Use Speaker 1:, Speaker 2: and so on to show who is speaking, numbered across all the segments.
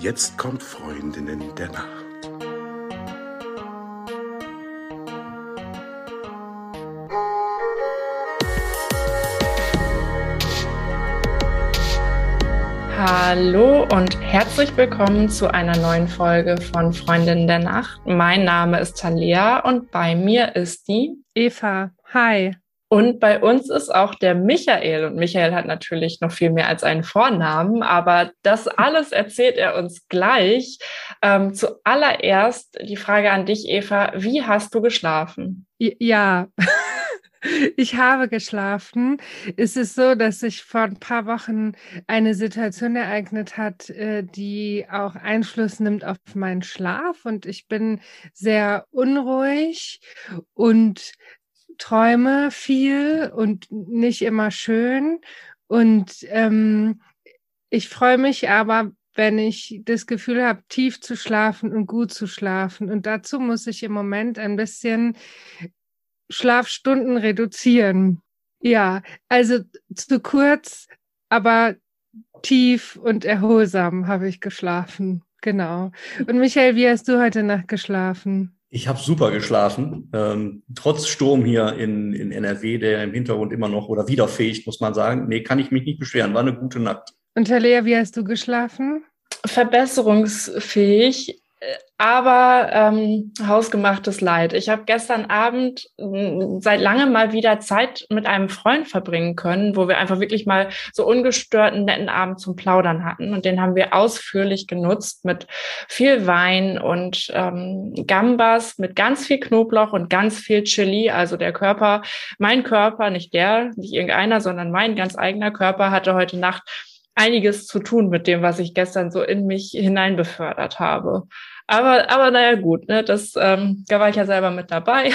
Speaker 1: Jetzt kommt Freundinnen der Nacht.
Speaker 2: Hallo und herzlich willkommen zu einer neuen Folge von Freundinnen der Nacht. Mein Name ist Talia und bei mir ist die
Speaker 3: Eva. Hi.
Speaker 2: Und bei uns ist auch der Michael. Und Michael hat natürlich noch viel mehr als einen Vornamen, aber das alles erzählt er uns gleich. Ähm, zuallererst die Frage an dich, Eva. Wie hast du geschlafen?
Speaker 3: Ja. Ich habe geschlafen. Es ist so, dass sich vor ein paar Wochen eine Situation ereignet hat, äh, die auch Einfluss nimmt auf meinen Schlaf. Und ich bin sehr unruhig und träume viel und nicht immer schön. Und ähm, ich freue mich aber, wenn ich das Gefühl habe, tief zu schlafen und gut zu schlafen. Und dazu muss ich im Moment ein bisschen Schlafstunden reduzieren. Ja, also zu kurz, aber tief und erholsam habe ich geschlafen. Genau. Und Michael, wie hast du heute Nacht geschlafen?
Speaker 4: Ich habe super geschlafen, ähm, trotz Sturm hier in, in NRW, der im Hintergrund immer noch oder wieder fähig, muss man sagen. Nee, kann ich mich nicht beschweren. War eine gute Nacht.
Speaker 3: Und Talia, wie hast du geschlafen?
Speaker 2: Verbesserungsfähig aber ähm, hausgemachtes Leid. Ich habe gestern Abend äh, seit langem mal wieder Zeit mit einem Freund verbringen können, wo wir einfach wirklich mal so ungestörten, netten Abend zum Plaudern hatten. Und den haben wir ausführlich genutzt mit viel Wein und ähm, Gambas, mit ganz viel Knoblauch und ganz viel Chili. Also der Körper, mein Körper, nicht der, nicht irgendeiner, sondern mein ganz eigener Körper hatte heute Nacht einiges zu tun mit dem, was ich gestern so in mich hinein befördert habe. Aber, aber naja, gut, ne, das, ähm, da war ich ja selber mit dabei.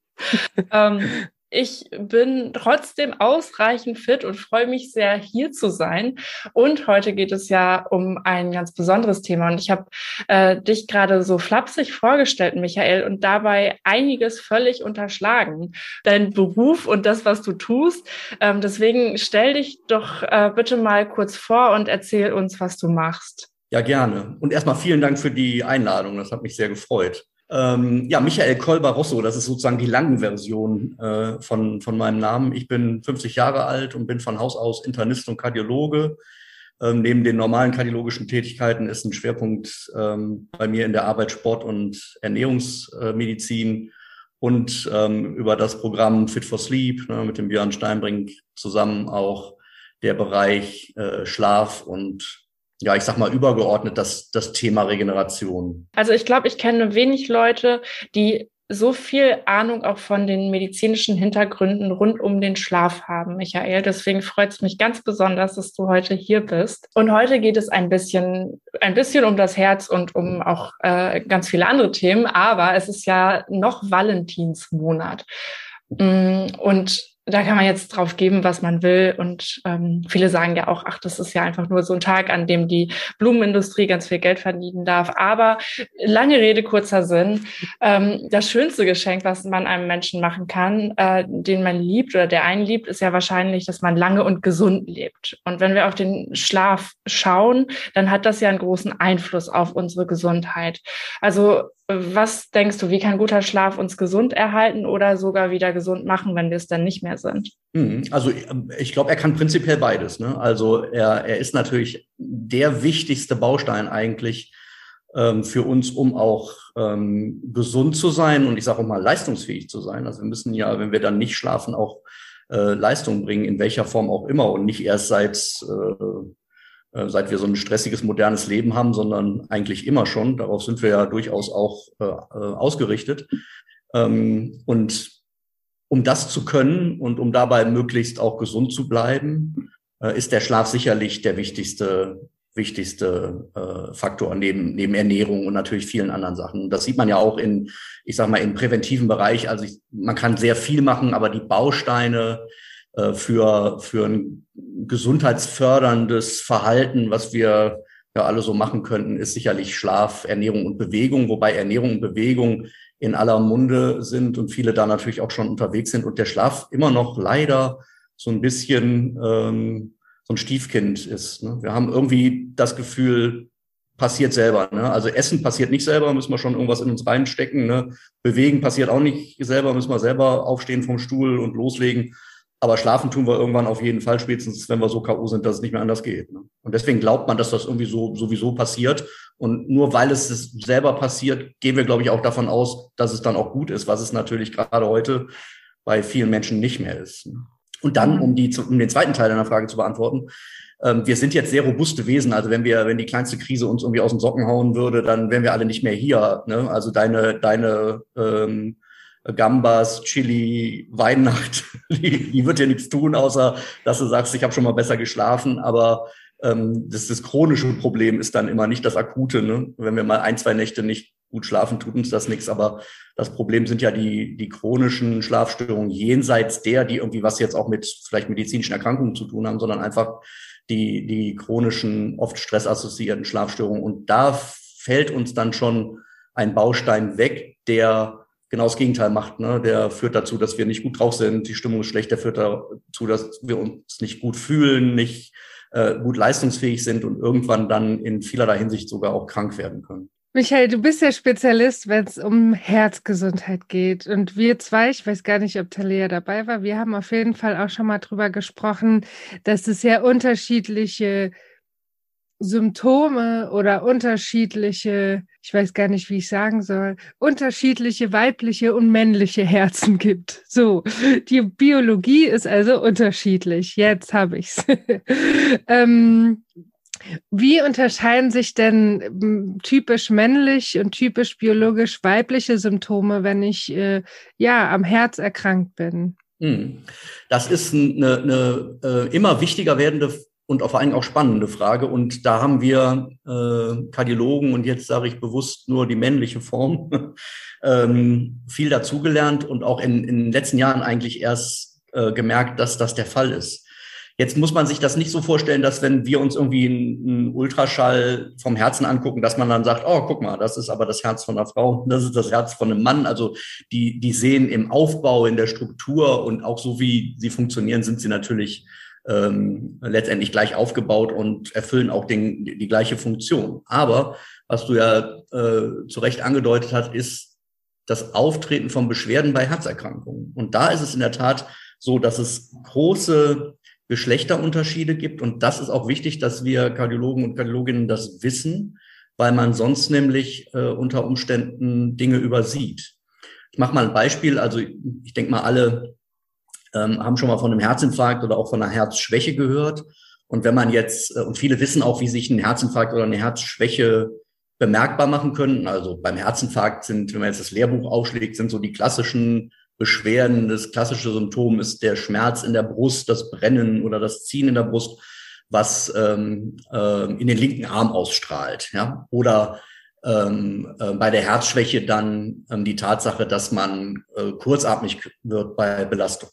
Speaker 2: ähm, ich bin trotzdem ausreichend fit und freue mich sehr, hier zu sein. Und heute geht es ja um ein ganz besonderes Thema. Und ich habe äh, dich gerade so flapsig vorgestellt, Michael, und dabei einiges völlig unterschlagen. Dein Beruf und das, was du tust. Ähm, deswegen stell dich doch äh, bitte mal kurz vor und erzähl uns, was du machst.
Speaker 4: Ja, gerne. Und erstmal vielen Dank für die Einladung. Das hat mich sehr gefreut. Ähm, ja, Michael Kolbarosso, das ist sozusagen die langen Version äh, von, von meinem Namen. Ich bin 50 Jahre alt und bin von Haus aus Internist und Kardiologe. Ähm, neben den normalen kardiologischen Tätigkeiten ist ein Schwerpunkt ähm, bei mir in der Arbeit Sport und Ernährungsmedizin und ähm, über das Programm Fit for Sleep ne, mit dem Björn Steinbrink zusammen auch der Bereich äh, Schlaf und ja, ich sag mal, übergeordnet das, das Thema Regeneration?
Speaker 2: Also ich glaube, ich kenne wenig Leute, die so viel Ahnung auch von den medizinischen Hintergründen rund um den Schlaf haben, Michael. Deswegen freut es mich ganz besonders, dass du heute hier bist. Und heute geht es ein bisschen, ein bisschen um das Herz und um auch äh, ganz viele andere Themen. Aber es ist ja noch Valentinsmonat. Mm, und da kann man jetzt drauf geben, was man will. Und ähm, viele sagen ja auch, ach, das ist ja einfach nur so ein Tag, an dem die Blumenindustrie ganz viel Geld verdienen darf. Aber lange Rede, kurzer Sinn. Ähm, das schönste Geschenk, was man einem Menschen machen kann, äh, den man liebt oder der einen liebt, ist ja wahrscheinlich, dass man lange und gesund lebt. Und wenn wir auf den Schlaf schauen, dann hat das ja einen großen Einfluss auf unsere Gesundheit. Also was denkst du, wie kann guter Schlaf uns gesund erhalten oder sogar wieder gesund machen, wenn wir es dann nicht mehr sind?
Speaker 4: Mhm. Also ich glaube, er kann prinzipiell beides. Ne? Also er, er ist natürlich der wichtigste Baustein eigentlich ähm, für uns, um auch ähm, gesund zu sein und ich sage auch mal leistungsfähig zu sein. Also wir müssen ja, wenn wir dann nicht schlafen, auch äh, Leistung bringen, in welcher Form auch immer und nicht erst seit äh, seit wir so ein stressiges, modernes Leben haben, sondern eigentlich immer schon. Darauf sind wir ja durchaus auch äh, äh, ausgerichtet. Ähm, und um das zu können und um dabei möglichst auch gesund zu bleiben, äh, ist der Schlaf sicherlich der wichtigste wichtigste äh, Faktor neben, neben Ernährung und natürlich vielen anderen Sachen. Das sieht man ja auch in, ich sag mal, im präventiven Bereich. Also ich, man kann sehr viel machen, aber die Bausteine äh, für, für ein gesundheitsförderndes Verhalten, was wir ja alle so machen könnten, ist sicherlich Schlaf, Ernährung und Bewegung, wobei Ernährung und Bewegung in aller Munde sind und viele da natürlich auch schon unterwegs sind und der Schlaf immer noch leider so ein bisschen ähm, so ein Stiefkind ist. Ne? Wir haben irgendwie das Gefühl, passiert selber. Ne? Also Essen passiert nicht selber, müssen wir schon irgendwas in uns reinstecken. Ne? Bewegen passiert auch nicht selber, müssen wir selber aufstehen vom Stuhl und loslegen. Aber schlafen tun wir irgendwann auf jeden Fall, spätestens wenn wir so K.O. sind, dass es nicht mehr anders geht. Ne? Und deswegen glaubt man, dass das irgendwie so sowieso passiert. Und nur weil es selber passiert, gehen wir, glaube ich, auch davon aus, dass es dann auch gut ist, was es natürlich gerade heute bei vielen Menschen nicht mehr ist. Ne? Und dann, um, die, um den zweiten Teil deiner Frage zu beantworten, ähm, wir sind jetzt sehr robuste Wesen. Also wenn wir, wenn die kleinste Krise uns irgendwie aus den Socken hauen würde, dann wären wir alle nicht mehr hier. Ne? Also deine, deine ähm, Gambas, Chili, Weihnacht, die, die wird dir nichts tun, außer dass du sagst, ich habe schon mal besser geschlafen. Aber ähm, das, das chronische Problem ist dann immer nicht das akute. Ne? Wenn wir mal ein, zwei Nächte nicht gut schlafen, tut uns das nichts. Aber das Problem sind ja die, die chronischen Schlafstörungen jenseits der, die irgendwie was jetzt auch mit vielleicht medizinischen Erkrankungen zu tun haben, sondern einfach die, die chronischen, oft stressassoziierten Schlafstörungen. Und da fällt uns dann schon ein Baustein weg, der genau das Gegenteil macht. Ne? Der führt dazu, dass wir nicht gut drauf sind, die Stimmung ist schlecht, der führt dazu, dass wir uns nicht gut fühlen, nicht äh, gut leistungsfähig sind und irgendwann dann in vielerlei Hinsicht sogar auch krank werden können.
Speaker 3: Michael, du bist ja Spezialist, wenn es um Herzgesundheit geht. Und wir zwei, ich weiß gar nicht, ob Talia dabei war, wir haben auf jeden Fall auch schon mal drüber gesprochen, dass es sehr unterschiedliche Symptome oder unterschiedliche, ich weiß gar nicht, wie ich sagen soll, unterschiedliche weibliche und männliche Herzen gibt. So, die Biologie ist also unterschiedlich. Jetzt habe ich's. ähm, wie unterscheiden sich denn hm, typisch männlich und typisch biologisch weibliche Symptome, wenn ich äh, ja am Herz erkrankt bin? Hm.
Speaker 4: Das ist eine, eine äh, immer wichtiger werdende und vor allem auch spannende Frage. Und da haben wir äh, Kardiologen und jetzt sage ich bewusst nur die männliche Form ähm, viel dazugelernt und auch in, in den letzten Jahren eigentlich erst äh, gemerkt, dass das der Fall ist. Jetzt muss man sich das nicht so vorstellen, dass wenn wir uns irgendwie einen Ultraschall vom Herzen angucken, dass man dann sagt, oh, guck mal, das ist aber das Herz von einer Frau, das ist das Herz von einem Mann. Also die, die sehen im Aufbau, in der Struktur und auch so wie sie funktionieren, sind sie natürlich ähm, letztendlich gleich aufgebaut und erfüllen auch den, die, gleiche Funktion. Aber was du ja äh, zu Recht angedeutet hast, ist das Auftreten von Beschwerden bei Herzerkrankungen. Und da ist es in der Tat so, dass es große Geschlechterunterschiede gibt. Und das ist auch wichtig, dass wir Kardiologen und Kardiologinnen das wissen, weil man sonst nämlich äh, unter Umständen Dinge übersieht. Ich mache mal ein Beispiel. Also ich denke mal, alle ähm, haben schon mal von einem Herzinfarkt oder auch von einer Herzschwäche gehört. Und wenn man jetzt, äh, und viele wissen auch, wie sich ein Herzinfarkt oder eine Herzschwäche bemerkbar machen können. Also beim Herzinfarkt sind, wenn man jetzt das Lehrbuch aufschlägt, sind so die klassischen Beschwerden. Das klassische Symptom ist der Schmerz in der Brust, das Brennen oder das Ziehen in der Brust, was ähm, äh, in den linken Arm ausstrahlt. Ja? Oder ähm, äh, bei der Herzschwäche dann ähm, die Tatsache, dass man äh, kurzatmig wird bei Belastung.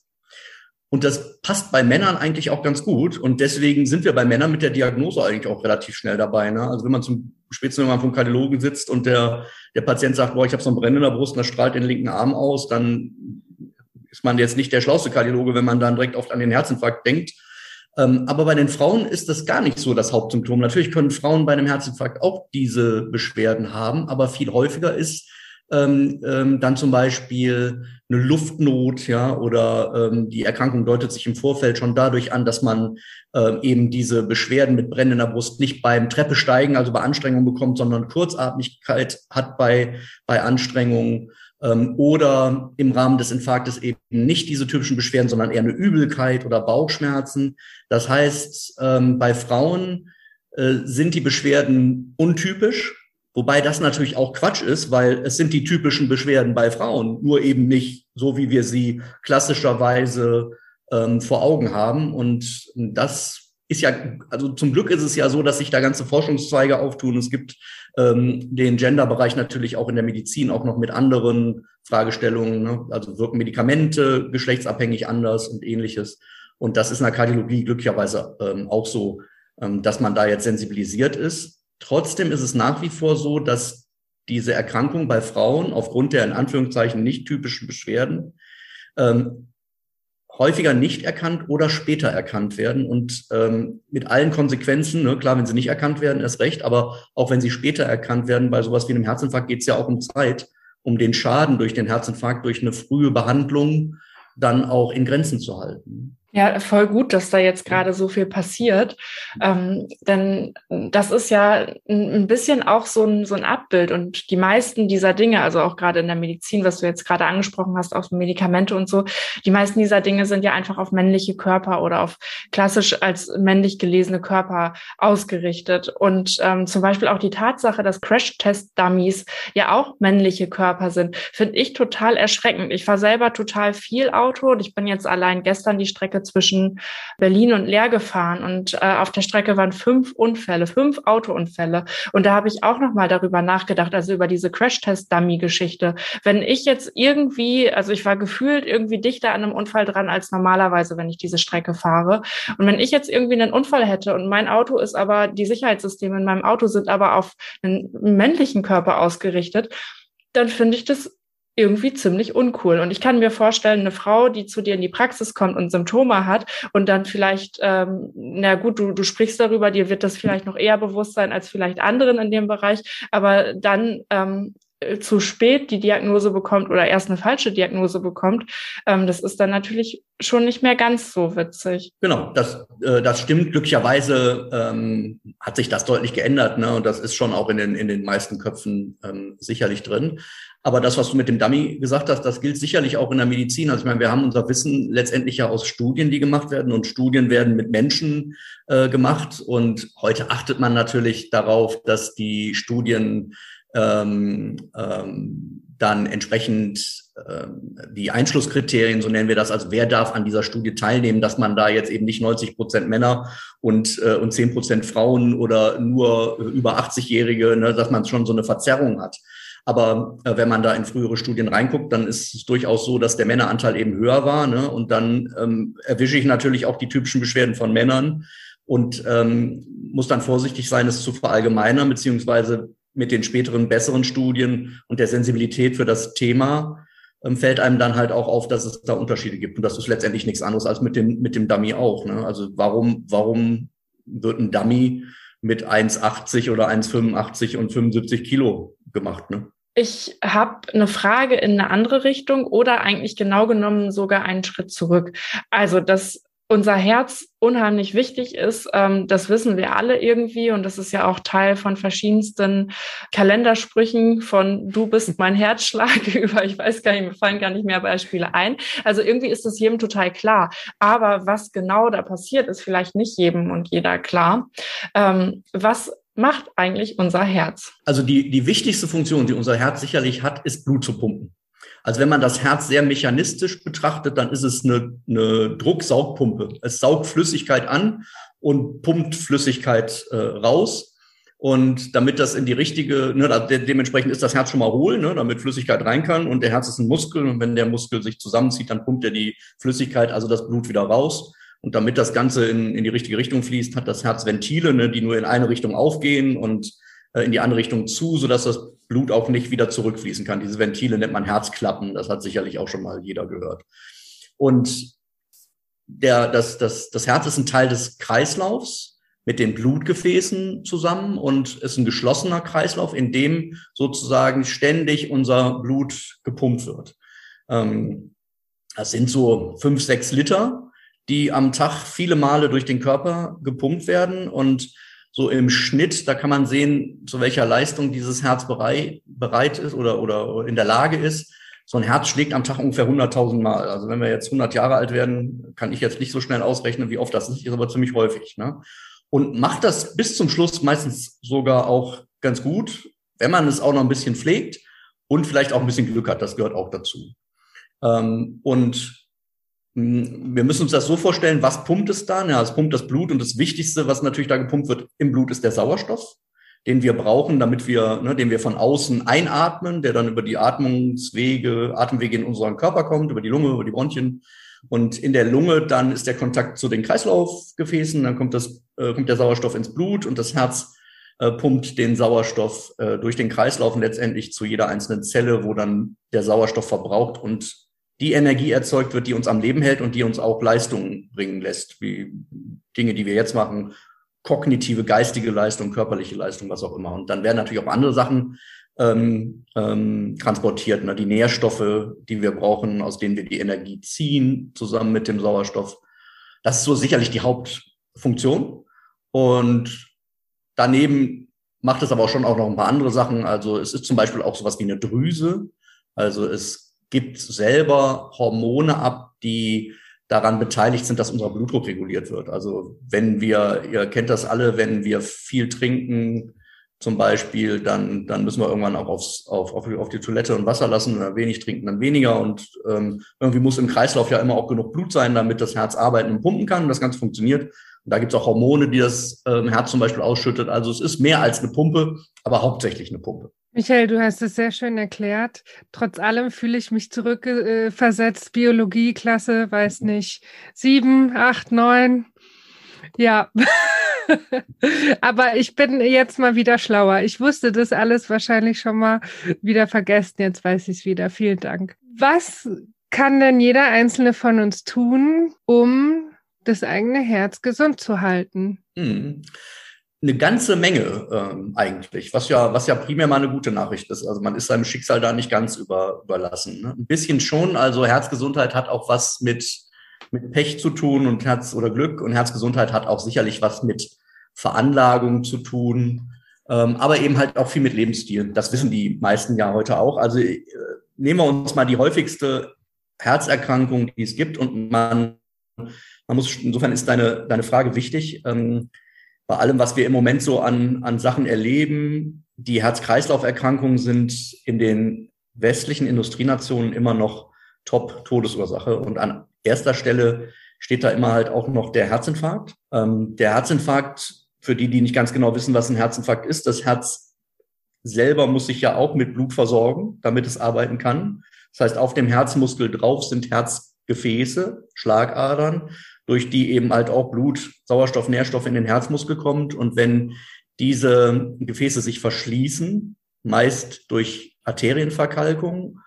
Speaker 4: Und das passt bei Männern eigentlich auch ganz gut. Und deswegen sind wir bei Männern mit der Diagnose eigentlich auch relativ schnell dabei. Ne? Also wenn man zum spätestens wenn vom Kardiologen sitzt und der, der Patient sagt, boah, ich habe so ein Brennen in der Brust und das strahlt den linken Arm aus, dann ist man jetzt nicht der schlauste Kardiologe, wenn man dann direkt oft an den Herzinfarkt denkt. Ähm, aber bei den Frauen ist das gar nicht so das Hauptsymptom. Natürlich können Frauen bei einem Herzinfarkt auch diese Beschwerden haben, aber viel häufiger ist ähm, ähm, dann zum Beispiel eine Luftnot, ja, oder ähm, die Erkrankung deutet sich im Vorfeld schon dadurch an, dass man ähm, eben diese Beschwerden mit brennender Brust nicht beim Treppesteigen, also bei Anstrengungen bekommt, sondern Kurzatmigkeit hat bei, bei Anstrengungen ähm, oder im Rahmen des Infarktes eben nicht diese typischen Beschwerden, sondern eher eine Übelkeit oder Bauchschmerzen. Das heißt, ähm, bei Frauen äh, sind die Beschwerden untypisch, Wobei das natürlich auch Quatsch ist, weil es sind die typischen Beschwerden bei Frauen, nur eben nicht so, wie wir sie klassischerweise ähm, vor Augen haben. Und das ist ja, also zum Glück ist es ja so, dass sich da ganze Forschungszweige auftun. Es gibt ähm, den Gender-Bereich natürlich auch in der Medizin auch noch mit anderen Fragestellungen. Ne? Also wirken Medikamente geschlechtsabhängig anders und ähnliches. Und das ist in der Kardiologie glücklicherweise ähm, auch so, ähm, dass man da jetzt sensibilisiert ist. Trotzdem ist es nach wie vor so, dass diese Erkrankung bei Frauen aufgrund der in Anführungszeichen nicht typischen Beschwerden ähm, häufiger nicht erkannt oder später erkannt werden und ähm, mit allen Konsequenzen, ne, klar, wenn sie nicht erkannt werden, ist recht, aber auch wenn sie später erkannt werden, bei sowas wie einem Herzinfarkt geht es ja auch um Zeit, um den Schaden durch den Herzinfarkt, durch eine frühe Behandlung dann auch in Grenzen zu halten.
Speaker 2: Ja, voll gut, dass da jetzt gerade so viel passiert. Ähm, denn das ist ja ein bisschen auch so ein, so ein Abbild. Und die meisten dieser Dinge, also auch gerade in der Medizin, was du jetzt gerade angesprochen hast, auf Medikamente und so, die meisten dieser Dinge sind ja einfach auf männliche Körper oder auf klassisch als männlich gelesene Körper ausgerichtet. Und ähm, zum Beispiel auch die Tatsache, dass Crash-Test-Dummies ja auch männliche Körper sind, finde ich total erschreckend. Ich fahre selber total viel Auto und ich bin jetzt allein gestern die Strecke zwischen Berlin und Leer gefahren und äh, auf der Strecke waren fünf Unfälle, fünf Autounfälle. Und da habe ich auch nochmal darüber nachgedacht, also über diese Crash-Test-Dummy-Geschichte. Wenn ich jetzt irgendwie, also ich war gefühlt irgendwie dichter an einem Unfall dran als normalerweise, wenn ich diese Strecke fahre. Und wenn ich jetzt irgendwie einen Unfall hätte und mein Auto ist aber, die Sicherheitssysteme in meinem Auto sind aber auf einen männlichen Körper ausgerichtet, dann finde ich das irgendwie ziemlich uncool. Und ich kann mir vorstellen, eine Frau, die zu dir in die Praxis kommt und Symptome hat und dann vielleicht, ähm, na gut, du, du sprichst darüber, dir wird das vielleicht noch eher bewusst sein als vielleicht anderen in dem Bereich, aber dann ähm, zu spät die Diagnose bekommt oder erst eine falsche Diagnose bekommt, ähm, das ist dann natürlich schon nicht mehr ganz so witzig.
Speaker 4: Genau, das, äh, das stimmt. Glücklicherweise ähm, hat sich das deutlich geändert, ne? Und das ist schon auch in den, in den meisten Köpfen ähm, sicherlich drin. Aber das, was du mit dem Dummy gesagt hast, das gilt sicherlich auch in der Medizin. Also ich meine, wir haben unser Wissen letztendlich ja aus Studien, die gemacht werden. Und Studien werden mit Menschen äh, gemacht. Und heute achtet man natürlich darauf, dass die Studien ähm, ähm, dann entsprechend ähm, die Einschlusskriterien, so nennen wir das, also wer darf an dieser Studie teilnehmen, dass man da jetzt eben nicht 90 Prozent Männer und, äh, und 10 Prozent Frauen oder nur über 80-Jährige, ne, dass man schon so eine Verzerrung hat. Aber äh, wenn man da in frühere Studien reinguckt, dann ist es durchaus so, dass der Männeranteil eben höher war. Ne? Und dann ähm, erwische ich natürlich auch die typischen Beschwerden von Männern und ähm, muss dann vorsichtig sein, es zu verallgemeinern, beziehungsweise mit den späteren besseren Studien und der Sensibilität für das Thema ähm, fällt einem dann halt auch auf, dass es da Unterschiede gibt. Und das ist letztendlich nichts anderes als mit dem, mit dem Dummy auch. Ne? Also warum, warum wird ein Dummy mit 1,80 oder 1,85 und 75 Kilo gemacht? Ne?
Speaker 2: Ich habe eine Frage in eine andere Richtung oder eigentlich genau genommen sogar einen Schritt zurück. Also, dass unser Herz unheimlich wichtig ist, ähm, das wissen wir alle irgendwie und das ist ja auch Teil von verschiedensten Kalendersprüchen von du bist mein Herzschlag über, ich weiß gar nicht, mir fallen gar nicht mehr Beispiele ein. Also irgendwie ist das jedem total klar. Aber was genau da passiert, ist vielleicht nicht jedem und jeder klar. Ähm, was macht eigentlich unser Herz?
Speaker 4: Also die, die wichtigste Funktion, die unser Herz sicherlich hat, ist Blut zu pumpen. Also wenn man das Herz sehr mechanistisch betrachtet, dann ist es eine, eine Drucksaugpumpe. Es saugt Flüssigkeit an und pumpt Flüssigkeit äh, raus. Und damit das in die richtige, ne, de dementsprechend ist das Herz schon mal hohl, ne, damit Flüssigkeit rein kann. Und der Herz ist ein Muskel. Und wenn der Muskel sich zusammenzieht, dann pumpt er die Flüssigkeit, also das Blut wieder raus. Und damit das Ganze in, in die richtige Richtung fließt, hat das Herz Ventile, ne, die nur in eine Richtung aufgehen und äh, in die andere Richtung zu, sodass das Blut auch nicht wieder zurückfließen kann. Diese Ventile nennt man Herzklappen. Das hat sicherlich auch schon mal jeder gehört. Und der, das, das, das Herz ist ein Teil des Kreislaufs mit den Blutgefäßen zusammen und ist ein geschlossener Kreislauf, in dem sozusagen ständig unser Blut gepumpt wird. Ähm, das sind so fünf, sechs Liter die am Tag viele Male durch den Körper gepumpt werden und so im Schnitt, da kann man sehen, zu welcher Leistung dieses Herz bereit, bereit ist oder, oder in der Lage ist. So ein Herz schlägt am Tag ungefähr 100.000 Mal. Also wenn wir jetzt 100 Jahre alt werden, kann ich jetzt nicht so schnell ausrechnen, wie oft das ist, ist aber ziemlich häufig. Ne? Und macht das bis zum Schluss meistens sogar auch ganz gut, wenn man es auch noch ein bisschen pflegt und vielleicht auch ein bisschen Glück hat. Das gehört auch dazu. Ähm, und wir müssen uns das so vorstellen, was pumpt es da? Ja, es pumpt das Blut und das Wichtigste, was natürlich da gepumpt wird im Blut, ist der Sauerstoff, den wir brauchen, damit wir, ne, den wir von außen einatmen, der dann über die Atmungswege, Atemwege in unseren Körper kommt, über die Lunge, über die Bronchien. Und in der Lunge dann ist der Kontakt zu den Kreislaufgefäßen, dann kommt das, äh, kommt der Sauerstoff ins Blut und das Herz äh, pumpt den Sauerstoff äh, durch den Kreislauf und letztendlich zu jeder einzelnen Zelle, wo dann der Sauerstoff verbraucht und die Energie erzeugt wird, die uns am Leben hält und die uns auch Leistungen bringen lässt, wie Dinge, die wir jetzt machen, kognitive, geistige Leistung, körperliche Leistung, was auch immer. Und dann werden natürlich auch andere Sachen ähm, ähm, transportiert, ne? die Nährstoffe, die wir brauchen, aus denen wir die Energie ziehen, zusammen mit dem Sauerstoff. Das ist so sicherlich die Hauptfunktion. Und daneben macht es aber auch schon auch noch ein paar andere Sachen. Also es ist zum Beispiel auch sowas wie eine Drüse. Also es gibt selber Hormone ab, die daran beteiligt sind, dass unser Blutdruck reguliert wird. Also wenn wir, ihr kennt das alle, wenn wir viel trinken, zum Beispiel, dann, dann müssen wir irgendwann auch aufs, auf, auf, auf die Toilette und Wasser lassen oder wenig trinken, dann weniger. Und ähm, irgendwie muss im Kreislauf ja immer auch genug Blut sein, damit das Herz arbeiten und pumpen kann und das Ganze funktioniert. Und da gibt es auch Hormone, die das ähm, Herz zum Beispiel ausschüttet. Also es ist mehr als eine Pumpe, aber hauptsächlich eine Pumpe.
Speaker 3: Michael, du hast es sehr schön erklärt. Trotz allem fühle ich mich zurückversetzt. Biologie, Klasse, weiß nicht, sieben, acht, neun. Ja. Aber ich bin jetzt mal wieder schlauer. Ich wusste das alles wahrscheinlich schon mal wieder vergessen. Jetzt weiß ich es wieder. Vielen Dank. Was kann denn jeder einzelne von uns tun, um das eigene Herz gesund zu halten?
Speaker 4: Hm eine ganze Menge ähm, eigentlich, was ja, was ja primär mal eine gute Nachricht ist. Also man ist seinem Schicksal da nicht ganz über, überlassen. Ne? Ein bisschen schon. Also Herzgesundheit hat auch was mit, mit Pech zu tun und Herz oder Glück und Herzgesundheit hat auch sicherlich was mit Veranlagung zu tun, ähm, aber eben halt auch viel mit Lebensstil. Das wissen die meisten ja heute auch. Also äh, nehmen wir uns mal die häufigste Herzerkrankung, die es gibt und man, man muss, insofern ist deine, deine Frage wichtig. Ähm, bei allem, was wir im Moment so an, an Sachen erleben, die Herz-Kreislauf-Erkrankungen sind in den westlichen Industrienationen immer noch Top-Todesursache. Und an erster Stelle steht da immer halt auch noch der Herzinfarkt. Ähm, der Herzinfarkt, für die, die nicht ganz genau wissen, was ein Herzinfarkt ist, das Herz selber muss sich ja auch mit Blut versorgen, damit es arbeiten kann. Das heißt, auf dem Herzmuskel drauf sind Herzgefäße, Schlagadern durch die eben halt auch Blut, Sauerstoff, Nährstoff in den Herzmuskel kommt. Und wenn diese Gefäße sich verschließen, meist durch Arterienverkalkung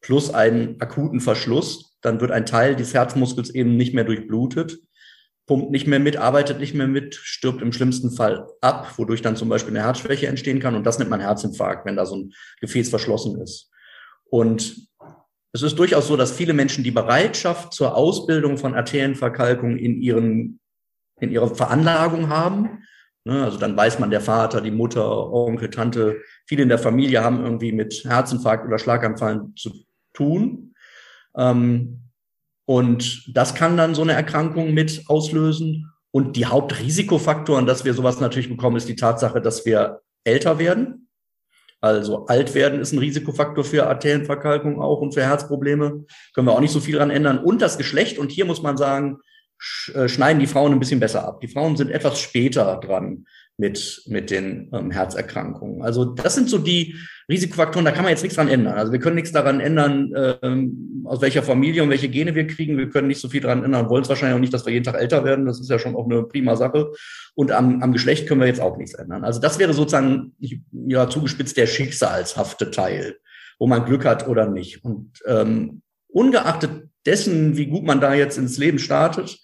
Speaker 4: plus einen akuten Verschluss, dann wird ein Teil des Herzmuskels eben nicht mehr durchblutet, pumpt nicht mehr mit, arbeitet nicht mehr mit, stirbt im schlimmsten Fall ab, wodurch dann zum Beispiel eine Herzschwäche entstehen kann. Und das nennt man Herzinfarkt, wenn da so ein Gefäß verschlossen ist. Und es ist durchaus so, dass viele Menschen die Bereitschaft zur Ausbildung von Arterienverkalkung in ihren, in ihrer Veranlagung haben. Ne, also dann weiß man, der Vater, die Mutter, Onkel, Tante, viele in der Familie haben irgendwie mit Herzinfarkt oder Schlaganfallen zu tun. Ähm, und das kann dann so eine Erkrankung mit auslösen. Und die Hauptrisikofaktoren, dass wir sowas natürlich bekommen, ist die Tatsache, dass wir älter werden. Also alt werden ist ein Risikofaktor für Arterienverkalkung auch und für Herzprobleme. Können wir auch nicht so viel dran ändern. Und das Geschlecht. Und hier muss man sagen, äh, schneiden die Frauen ein bisschen besser ab. Die Frauen sind etwas später dran mit, mit den ähm, Herzerkrankungen. Also das sind so die Risikofaktoren, da kann man jetzt nichts dran ändern. Also wir können nichts daran ändern, ähm, aus welcher Familie und welche Gene wir kriegen. Wir können nicht so viel daran ändern, wollen es wahrscheinlich auch nicht, dass wir jeden Tag älter werden. Das ist ja schon auch eine prima Sache. Und am, am Geschlecht können wir jetzt auch nichts ändern. Also das wäre sozusagen, ja, zugespitzt der schicksalshafte Teil, wo man Glück hat oder nicht. Und ähm, ungeachtet dessen, wie gut man da jetzt ins Leben startet,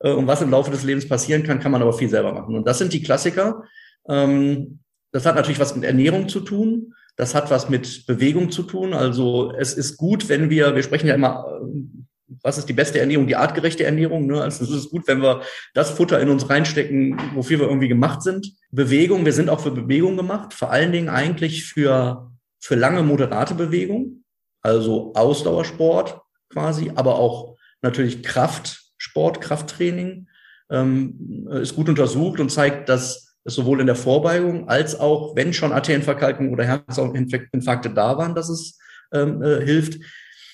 Speaker 4: äh, und was im Laufe des Lebens passieren kann, kann man aber viel selber machen. Und das sind die Klassiker. Ähm, das hat natürlich was mit Ernährung zu tun. Das hat was mit Bewegung zu tun. Also es ist gut, wenn wir, wir sprechen ja immer, äh, was ist die beste Ernährung? Die artgerechte Ernährung. Ne? Also es ist gut, wenn wir das Futter in uns reinstecken, wofür wir irgendwie gemacht sind. Bewegung, wir sind auch für Bewegung gemacht. Vor allen Dingen eigentlich für, für lange, moderate Bewegung. Also Ausdauersport quasi, aber auch natürlich Kraft, Sport, Krafttraining, ähm, ist gut untersucht und zeigt, dass es sowohl in der Vorbeugung als auch, wenn schon Arterienverkalkung oder Herzinfarkte da waren, dass es ähm, äh, hilft.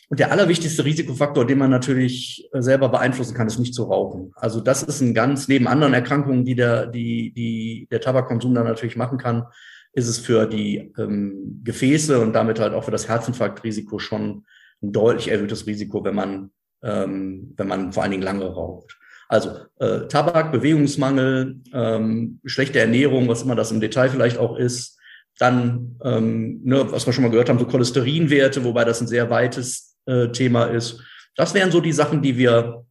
Speaker 4: Und der allerwichtigste Risikofaktor, den man natürlich äh, selber beeinflussen kann, ist nicht zu rauchen. Also das ist ein ganz, neben anderen Erkrankungen, die der, die, die der Tabakkonsum dann natürlich machen kann, ist es für die ähm, Gefäße und damit halt auch für das Herzinfarktrisiko schon ein deutlich erhöhtes Risiko, wenn man ähm, wenn man vor allen Dingen lange raucht. Also äh, Tabak, Bewegungsmangel, ähm, schlechte Ernährung, was immer das im Detail vielleicht auch ist. Dann, ähm, ne, was wir schon mal gehört haben, so Cholesterinwerte, wobei das ein sehr weites Thema ist. Das wären so die Sachen, die wir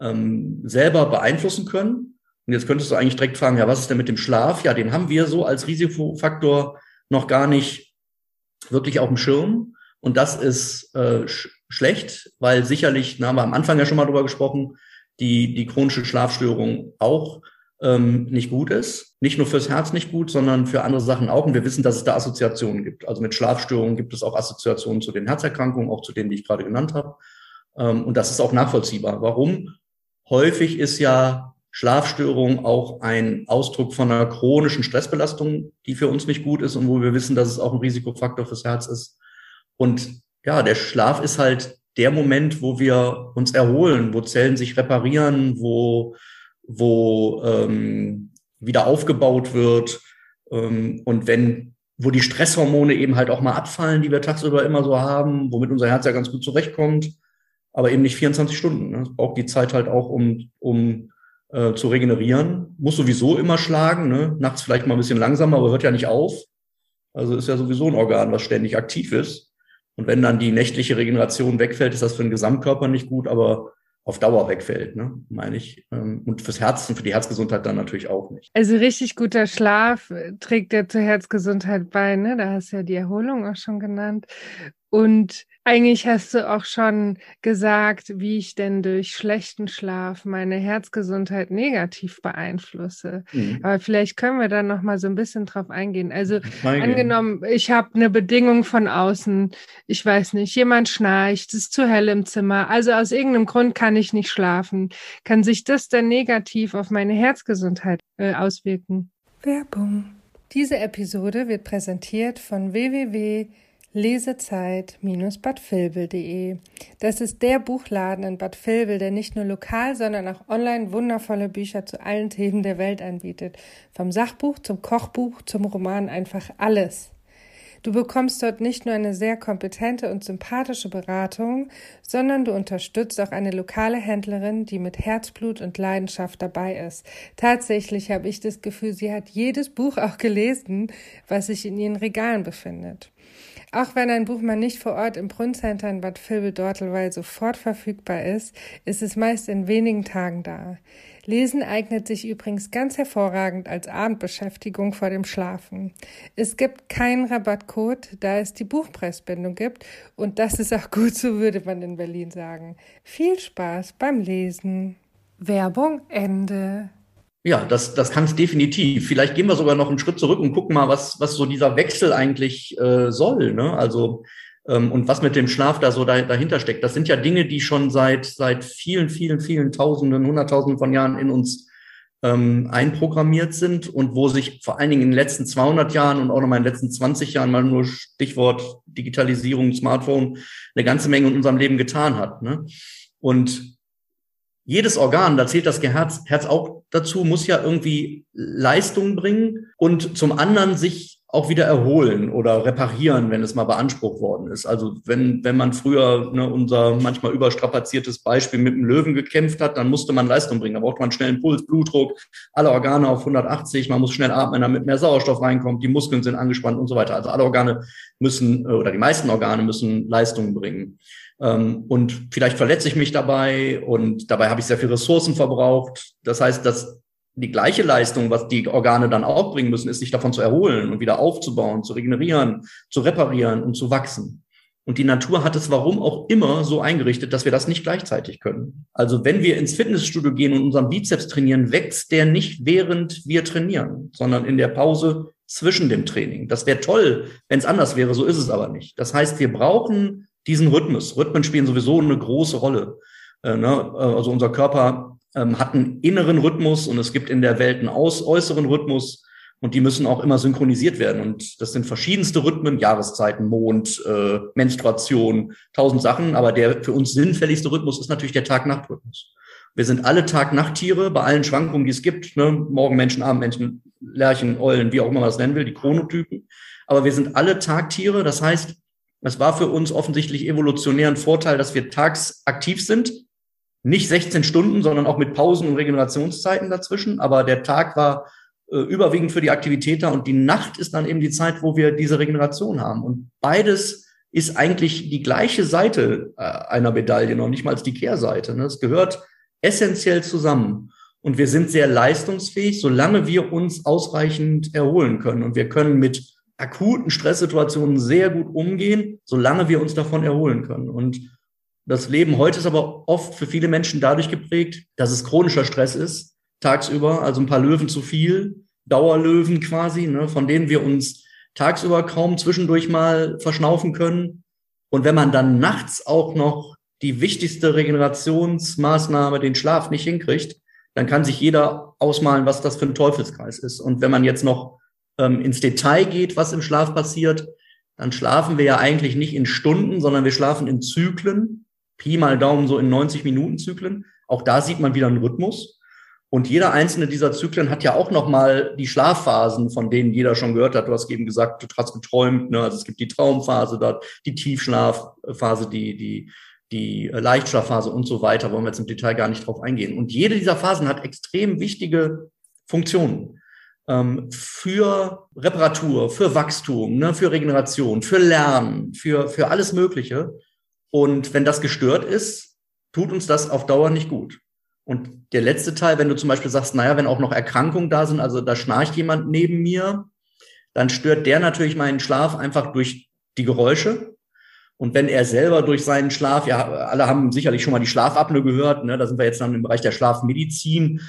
Speaker 4: ähm, selber beeinflussen können. Und jetzt könntest du eigentlich direkt fragen, ja, was ist denn mit dem Schlaf? Ja, den haben wir so als Risikofaktor noch gar nicht wirklich auf dem Schirm. Und das ist äh, sch schlecht, weil sicherlich, da haben wir am Anfang ja schon mal drüber gesprochen, die, die chronische Schlafstörung auch ähm, nicht gut ist. Nicht nur fürs Herz nicht gut, sondern für andere Sachen auch. Und wir wissen, dass es da Assoziationen gibt. Also mit Schlafstörungen gibt es auch Assoziationen zu den Herzerkrankungen, auch zu denen, die ich gerade genannt habe. Ähm, und das ist auch nachvollziehbar. Warum? Häufig ist ja Schlafstörung auch ein Ausdruck von einer chronischen Stressbelastung, die für uns nicht gut ist und wo wir wissen, dass es auch ein Risikofaktor fürs Herz ist. Und ja, der Schlaf ist halt der Moment, wo wir uns erholen, wo Zellen sich reparieren, wo, wo ähm, wieder aufgebaut wird. Ähm, und wenn, wo die Stresshormone eben halt auch mal abfallen, die wir tagsüber immer so haben, womit unser Herz ja ganz gut zurechtkommt, aber eben nicht 24 Stunden. Ne? Braucht die Zeit halt auch, um, um äh, zu regenerieren. Muss sowieso immer schlagen, ne? nachts vielleicht mal ein bisschen langsamer, aber hört ja nicht auf. Also ist ja sowieso ein Organ, was ständig aktiv ist. Und wenn dann die nächtliche Regeneration wegfällt, ist das für den Gesamtkörper nicht gut, aber auf Dauer wegfällt, ne, meine ich. Ähm, und fürs Herz und für die Herzgesundheit dann natürlich auch nicht.
Speaker 3: Also richtig guter Schlaf äh, trägt ja zur Herzgesundheit bei, ne? Da hast du ja die Erholung auch schon genannt. Und eigentlich hast du auch schon gesagt, wie ich denn durch schlechten Schlaf meine Herzgesundheit negativ beeinflusse. Mhm. Aber vielleicht können wir da noch mal so ein bisschen drauf eingehen. Also eingehen. angenommen, ich habe eine Bedingung von außen, ich weiß nicht, jemand schnarcht, es ist zu hell im Zimmer, also aus irgendeinem Grund kann ich nicht schlafen. Kann sich das dann negativ auf meine Herzgesundheit äh, auswirken? Werbung. Diese Episode wird präsentiert von www Lesezeit-Bad Vilbel.de. Das ist der Buchladen in Bad Vilbel, der nicht nur lokal, sondern auch online wundervolle Bücher zu allen Themen der Welt anbietet. Vom Sachbuch zum Kochbuch zum Roman einfach alles. Du bekommst dort nicht nur eine sehr kompetente und sympathische Beratung, sondern du unterstützt auch eine lokale Händlerin, die mit Herzblut und Leidenschaft dabei ist. Tatsächlich habe ich das Gefühl, sie hat jedes Buch auch gelesen, was sich in ihren Regalen befindet. Auch wenn ein Buch mal nicht vor Ort im Brunncenter in Bad Vilbel-Dortelweil sofort verfügbar ist, ist es meist in wenigen Tagen da. Lesen eignet sich übrigens ganz hervorragend als Abendbeschäftigung vor dem Schlafen. Es gibt keinen Rabattcode, da es die Buchpreisbindung gibt und das ist auch gut, so würde man in Berlin sagen. Viel Spaß beim Lesen. Werbung Ende.
Speaker 4: Ja, das, das kann es definitiv. Vielleicht gehen wir sogar noch einen Schritt zurück und gucken mal, was, was so dieser Wechsel eigentlich äh, soll. Ne? Also ähm, und was mit dem Schlaf da so da, dahinter steckt. Das sind ja Dinge, die schon seit seit vielen, vielen, vielen Tausenden, Hunderttausenden von Jahren in uns ähm, einprogrammiert sind und wo sich vor allen Dingen in den letzten 200 Jahren und auch noch mal in den letzten 20 Jahren mal nur Stichwort Digitalisierung, Smartphone, eine ganze Menge in unserem Leben getan hat. Ne? Und jedes Organ, da zählt das Herz, Herz auch dazu, muss ja irgendwie Leistung bringen und zum anderen sich auch wieder erholen oder reparieren, wenn es mal beansprucht worden ist. Also wenn, wenn man früher ne, unser manchmal überstrapaziertes Beispiel mit dem Löwen gekämpft hat, dann musste man Leistung bringen. Da braucht man schnell einen Puls, Blutdruck, alle Organe auf 180, man muss schnell atmen, damit mehr Sauerstoff reinkommt, die Muskeln sind angespannt und so weiter. Also alle Organe müssen oder die meisten Organe müssen Leistung bringen. Ähm, und vielleicht verletze ich mich dabei und dabei habe ich sehr viel Ressourcen verbraucht. Das heißt, dass die gleiche Leistung, was die Organe dann auch bringen müssen, ist, sich davon zu erholen und wieder aufzubauen, zu regenerieren, zu reparieren und zu wachsen. Und die Natur hat es warum auch immer so eingerichtet, dass wir das nicht gleichzeitig können. Also wenn wir ins Fitnessstudio gehen und unseren Bizeps trainieren, wächst der nicht während wir trainieren, sondern in der Pause zwischen dem Training. Das wäre toll, wenn es anders wäre, so ist es aber nicht. Das heißt, wir brauchen diesen Rhythmus. Rhythmen spielen sowieso eine große Rolle. Äh, ne? Also unser Körper ähm, hat einen inneren Rhythmus und es gibt in der Welt einen aus äußeren Rhythmus und die müssen auch immer synchronisiert werden. Und das sind verschiedenste Rhythmen, Jahreszeiten, Mond, äh, Menstruation, tausend Sachen. Aber der für uns sinnfälligste Rhythmus ist natürlich der Tag-Nacht-Rhythmus. Wir sind alle Tag-Nacht-Tiere bei allen Schwankungen, die es gibt. Ne? Morgenmenschen, Abendmenschen, Lerchen, Eulen, wie auch immer man das nennen will, die Chronotypen. Aber wir sind alle Tagtiere. Das heißt, es war für uns offensichtlich evolutionär ein Vorteil, dass wir tags aktiv sind. Nicht 16 Stunden, sondern auch mit Pausen und Regenerationszeiten dazwischen. Aber der Tag war äh, überwiegend für die Aktivität da und die Nacht ist dann eben die Zeit, wo wir diese Regeneration haben. Und beides ist eigentlich die gleiche Seite äh, einer Medaille, noch nicht mal als die Kehrseite. Ne? Es gehört essentiell zusammen. Und wir sind sehr leistungsfähig, solange wir uns ausreichend erholen können. Und wir können mit akuten Stresssituationen sehr gut umgehen, solange wir uns davon erholen können. Und das Leben heute ist aber oft für viele Menschen dadurch geprägt, dass es chronischer Stress ist, tagsüber, also ein paar Löwen zu viel, Dauerlöwen quasi, ne, von denen wir uns tagsüber kaum zwischendurch mal verschnaufen können. Und wenn man dann nachts auch noch die wichtigste Regenerationsmaßnahme, den Schlaf, nicht hinkriegt, dann kann sich jeder ausmalen, was das für ein Teufelskreis ist. Und wenn man jetzt noch ähm, ins Detail geht, was im Schlaf passiert, dann schlafen wir ja eigentlich nicht in Stunden, sondern wir schlafen in Zyklen. Pi mal Daumen so in 90 Minuten Zyklen. Auch da sieht man wieder einen Rhythmus. Und jeder einzelne dieser Zyklen hat ja auch nochmal die Schlafphasen, von denen jeder schon gehört hat. Du hast eben gesagt, du hast geträumt. Ne? Also es gibt die Traumphase dort, die Tiefschlafphase, die, die, die Leichtschlafphase und so weiter. Wollen wir jetzt im Detail gar nicht drauf eingehen. Und jede dieser Phasen hat extrem wichtige Funktionen ähm, für Reparatur, für Wachstum, ne, für Regeneration, für Lernen, für, für alles Mögliche. Und wenn das gestört ist, tut uns das auf Dauer nicht gut. Und der letzte Teil, wenn du zum Beispiel sagst, naja, wenn auch noch Erkrankungen da sind, also da schnarcht jemand neben mir, dann stört der natürlich meinen Schlaf einfach durch die Geräusche. Und wenn er selber durch seinen Schlaf, ja, alle haben sicherlich schon mal die Schlafapnoe gehört, ne, da sind wir jetzt dann im Bereich der Schlafmedizin,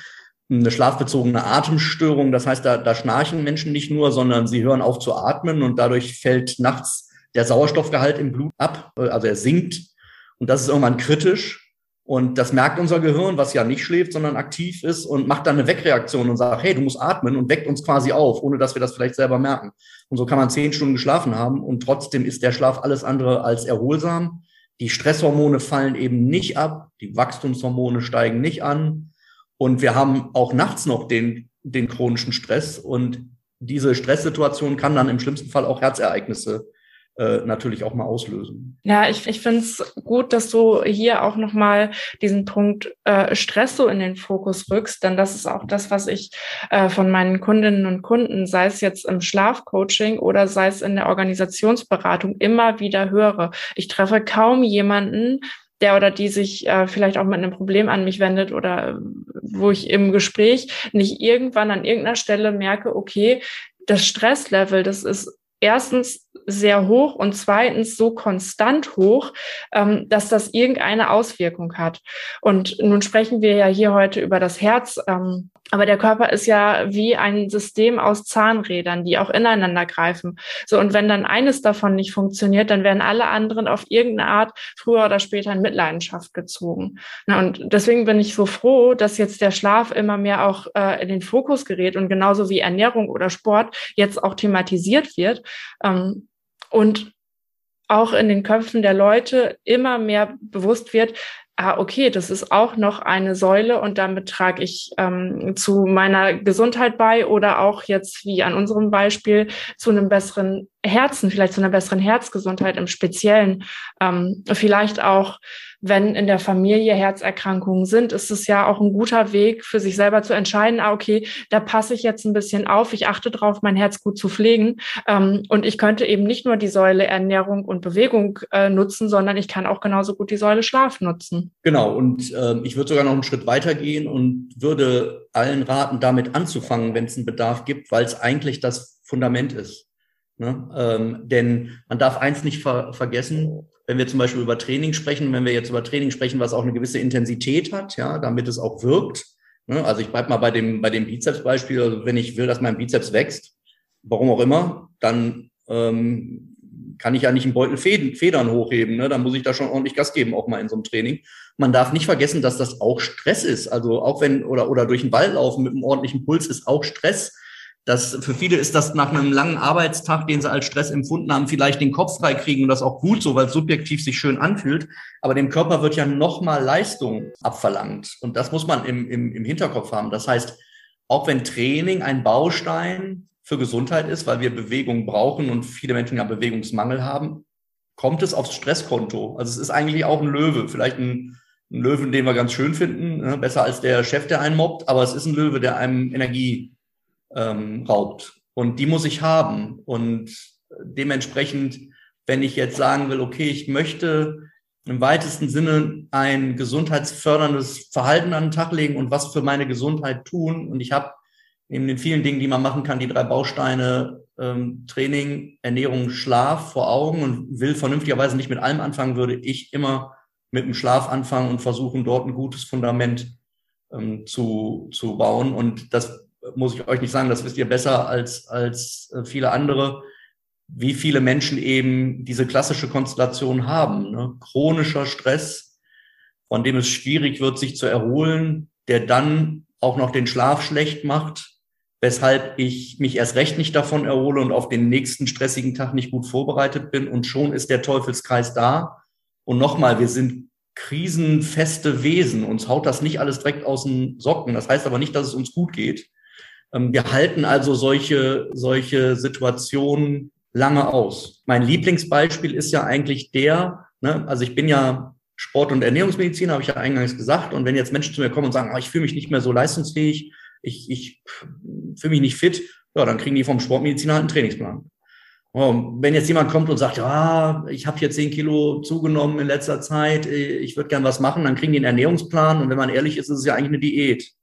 Speaker 4: eine schlafbezogene Atemstörung. Das heißt, da, da schnarchen Menschen nicht nur, sondern sie hören auf zu atmen und dadurch fällt nachts der Sauerstoffgehalt im Blut ab, also er sinkt. Und das ist irgendwann kritisch. Und das merkt unser Gehirn, was ja nicht schläft, sondern aktiv ist und macht dann eine Wegreaktion und sagt, hey, du musst atmen und weckt uns quasi auf, ohne dass wir das vielleicht selber merken. Und so kann man zehn Stunden geschlafen haben und trotzdem ist der Schlaf alles andere als erholsam. Die Stresshormone fallen eben nicht ab, die Wachstumshormone steigen nicht an und wir haben auch nachts noch den, den chronischen Stress und diese Stresssituation kann dann im schlimmsten Fall auch Herzereignisse äh, natürlich auch mal auslösen.
Speaker 2: Ja, ich, ich finde es gut, dass du hier auch nochmal diesen Punkt äh, Stress so in den Fokus rückst, denn das ist auch das, was ich äh, von meinen Kundinnen und Kunden, sei es jetzt im Schlafcoaching oder sei es in der Organisationsberatung, immer wieder höre. Ich treffe kaum jemanden, der oder die sich äh, vielleicht auch mit einem Problem an mich wendet oder wo ich im Gespräch nicht irgendwann an irgendeiner Stelle merke, okay, das Stresslevel, das ist erstens sehr hoch und zweitens so konstant hoch, ähm, dass das irgendeine Auswirkung hat. Und nun sprechen wir ja hier heute über das Herz. Ähm, aber der Körper ist ja wie ein System aus Zahnrädern, die auch ineinander greifen. So, und wenn dann eines davon nicht funktioniert, dann werden alle anderen auf irgendeine Art früher oder später in Mitleidenschaft gezogen. Na, und deswegen bin ich so froh, dass jetzt der Schlaf immer mehr auch äh, in den Fokus gerät und genauso wie Ernährung oder Sport jetzt auch thematisiert wird. Ähm, und auch in den Köpfen der Leute immer mehr bewusst wird, ah, okay, das ist auch noch eine Säule und damit trage ich ähm, zu meiner Gesundheit bei oder auch jetzt wie an unserem Beispiel zu einem besseren Herzen, vielleicht zu einer besseren Herzgesundheit im Speziellen, ähm, vielleicht auch wenn in der Familie Herzerkrankungen sind, ist es ja auch ein guter Weg für sich selber zu entscheiden, ah, okay, da passe ich jetzt ein bisschen auf, ich achte darauf, mein Herz gut zu pflegen. Ähm, und ich könnte eben nicht nur die Säule Ernährung und Bewegung äh, nutzen, sondern ich kann auch genauso gut die Säule Schlaf nutzen.
Speaker 4: Genau, und äh, ich würde sogar noch einen Schritt weitergehen und würde allen raten, damit anzufangen, wenn es einen Bedarf gibt, weil es eigentlich das Fundament ist. Ne? Ähm, denn man darf eins nicht ver vergessen, wenn wir zum Beispiel über Training sprechen, wenn wir jetzt über Training sprechen, was auch eine gewisse Intensität hat, ja, damit es auch wirkt. Ne? Also ich bleibe mal bei dem, bei dem Bizeps-Beispiel. Also wenn ich will, dass mein Bizeps wächst, warum auch immer, dann ähm, kann ich ja nicht einen Beutel Federn, hochheben. Ne? Dann muss ich da schon ordentlich Gas geben, auch mal in so einem Training. Man darf nicht vergessen, dass das auch Stress ist. Also auch wenn, oder, oder durch den Wald laufen mit einem ordentlichen Puls ist auch Stress. Das, für viele ist das nach einem langen Arbeitstag, den sie als Stress empfunden haben, vielleicht den Kopf frei kriegen und das auch gut so, weil es subjektiv sich schön anfühlt. Aber dem Körper wird ja nochmal Leistung abverlangt. Und das muss man im, im, im Hinterkopf haben. Das heißt, auch wenn Training ein Baustein für Gesundheit ist, weil wir Bewegung brauchen und viele Menschen ja Bewegungsmangel haben, kommt es aufs Stresskonto. Also es ist eigentlich auch ein Löwe, vielleicht ein, ein Löwen, den wir ganz schön finden, ne? besser als der Chef, der einen mobbt, aber es ist ein Löwe, der einem Energie ähm, raubt. Und die muss ich haben. Und dementsprechend wenn ich jetzt sagen will, okay, ich möchte im weitesten Sinne ein gesundheitsförderndes Verhalten an den Tag legen und was für meine Gesundheit tun. Und ich habe neben den vielen Dingen, die man machen kann, die drei Bausteine ähm, Training, Ernährung, Schlaf vor Augen und will vernünftigerweise nicht mit allem anfangen, würde ich immer mit dem Schlaf anfangen und versuchen, dort ein gutes Fundament ähm, zu, zu bauen. Und das muss ich euch nicht sagen, das wisst ihr besser als, als äh, viele andere, wie viele Menschen eben diese klassische Konstellation haben. Ne? Chronischer Stress, von dem es schwierig wird, sich zu erholen, der dann auch noch den Schlaf schlecht macht, weshalb ich mich erst recht nicht davon erhole und auf den nächsten stressigen Tag nicht gut vorbereitet bin. Und schon ist der Teufelskreis da. Und nochmal, wir sind krisenfeste Wesen. Uns haut das nicht alles direkt aus den Socken. Das heißt aber nicht, dass es uns gut geht. Ähm, wir halten also solche, solche Situationen lange aus. Mein Lieblingsbeispiel ist ja eigentlich der, ne, also ich bin ja Sport- und Ernährungsmediziner, habe ich ja eingangs gesagt. Und wenn jetzt Menschen zu mir kommen und sagen, oh, ich fühle mich nicht mehr so leistungsfähig, ich, ich fühle mich nicht fit, ja, dann kriegen die vom Sportmediziner halt einen Trainingsplan. Und wenn jetzt jemand kommt und sagt, ja, ich habe hier zehn Kilo zugenommen in letzter Zeit, ich würde gern was machen, dann kriegen die einen Ernährungsplan. Und wenn man ehrlich ist, ist es ja eigentlich eine Diät.